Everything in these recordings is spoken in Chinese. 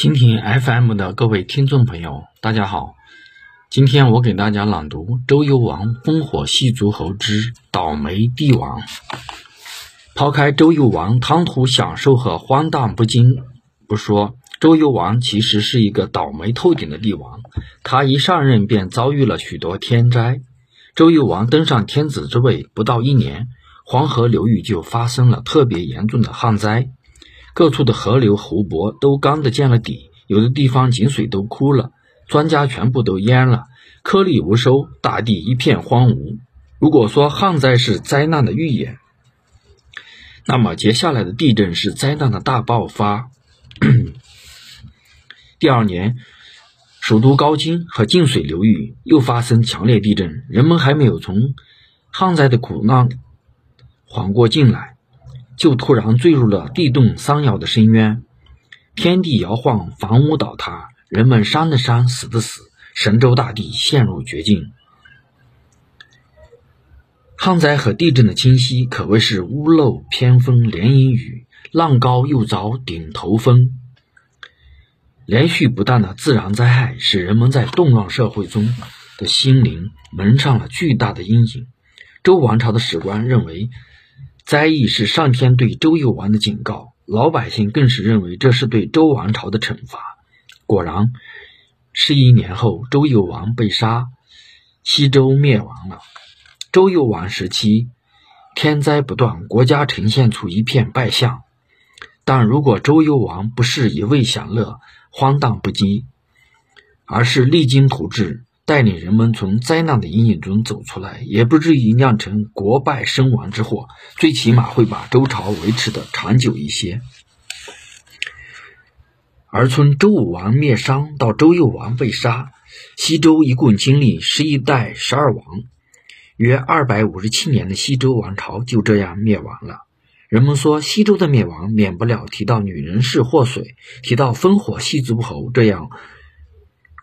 蜻蜓 FM 的各位听众朋友，大家好。今天我给大家朗读《周幽王烽火戏诸侯之倒霉帝王》。抛开周幽王贪图享受和荒诞不经不说，周幽王其实是一个倒霉透顶的帝王。他一上任便遭遇了许多天灾。周幽王登上天子之位不到一年，黄河流域就发生了特别严重的旱灾。各处的河流湖泊都干得见了底，有的地方井水都枯了，庄稼全部都淹了，颗粒无收，大地一片荒芜。如果说旱灾是灾难的预演，那么接下来的地震是灾难的大爆发。第二年，首都高津和晋水流域又发生强烈地震，人们还没有从旱灾的苦难缓过劲来。就突然坠入了地动山摇的深渊，天地摇晃，房屋倒塌，人们伤的伤，死的死，神州大地陷入绝境。旱灾和地震的侵袭可谓是屋漏偏逢连阴雨，浪高又遭顶头风。连续不断的自然灾害，使人们在动乱社会中的心灵蒙上了巨大的阴影。周王朝的史官认为。灾异是上天对周幽王的警告，老百姓更是认为这是对周王朝的惩罚。果然，十一年后，周幽王被杀，西周灭亡了。周幽王时期，天灾不断，国家呈现出一片败相。但如果周幽王不是一味享乐、荒诞不羁，而是励精图治，带领人们从灾难的阴影中走出来，也不至于酿成国败身亡之祸，最起码会把周朝维持的长久一些。而从周武王灭商到周幽王被杀，西周一共经历十一代十二王，约二百五十七年的西周王朝就这样灭亡了。人们说西周的灭亡免不了提到女人是祸水，提到烽火戏诸侯这样。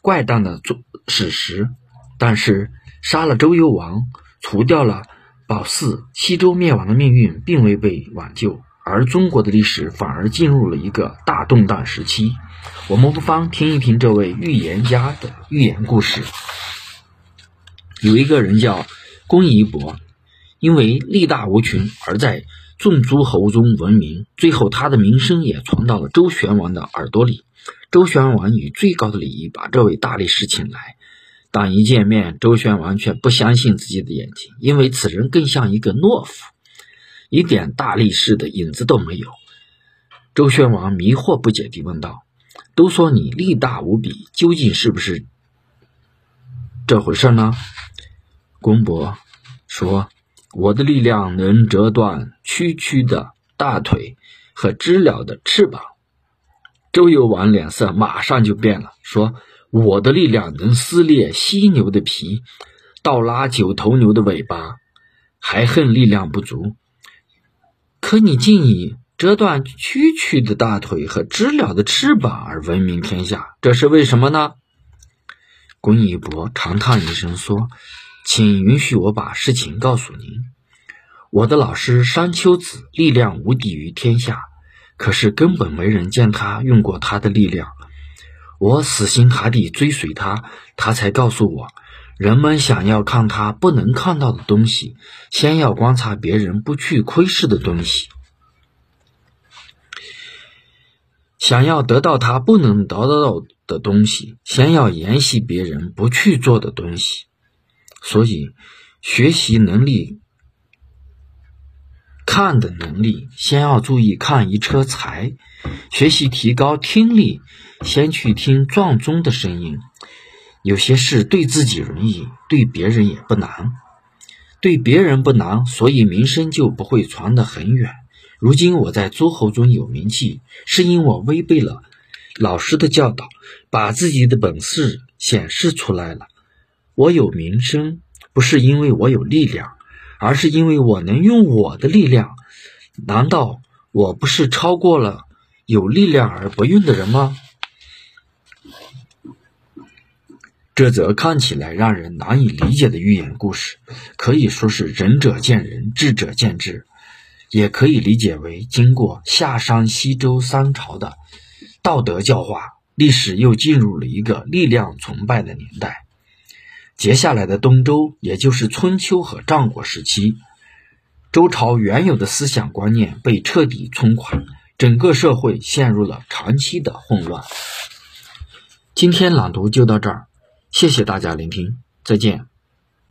怪诞的史实，但是杀了周幽王，除掉了褒姒，西周灭亡的命运并未被挽救，而中国的历史反而进入了一个大动荡时期。我们不妨听一听这位预言家的预言故事。有一个人叫公仪伯，因为力大无穷而在众诸侯中闻名，最后他的名声也传到了周宣王的耳朵里。周宣王以最高的礼仪把这位大力士请来，但一见面，周宣王却不相信自己的眼睛，因为此人更像一个懦夫，一点大力士的影子都没有。周宣王迷惑不解地问道：“都说你力大无比，究竟是不是这回事呢？”公伯说：“我的力量能折断区区的大腿和知了的翅膀。”周幽王脸色马上就变了，说：“我的力量能撕裂犀牛的皮，倒拉九头牛的尾巴，还恨力量不足。可你竟以折断区区的大腿和知了的翅膀而闻名天下，这是为什么呢？”公仪伯长叹一声说：“请允许我把事情告诉您。我的老师商丘子力量无敌于天下。”可是根本没人见他用过他的力量，我死心塌地追随他，他才告诉我，人们想要看他不能看到的东西，先要观察别人不去窥视的东西；想要得到他不能得到的东西，先要研习别人不去做的东西。所以，学习能力。看的能力，先要注意看一车财；学习提高听力，先去听撞钟的声音。有些事对自己容易，对别人也不难。对别人不难，所以名声就不会传得很远。如今我在诸侯中有名气，是因我违背了老师的教导，把自己的本事显示出来了。我有名声，不是因为我有力量。而是因为我能用我的力量，难道我不是超过了有力量而不用的人吗？这则看起来让人难以理解的寓言故事，可以说是仁者见仁，智者见智，也可以理解为经过夏商西周三朝的道德教化，历史又进入了一个力量崇拜的年代。接下来的东周，也就是春秋和战国时期，周朝原有的思想观念被彻底冲垮，整个社会陷入了长期的混乱。今天朗读就到这儿，谢谢大家聆听，再见。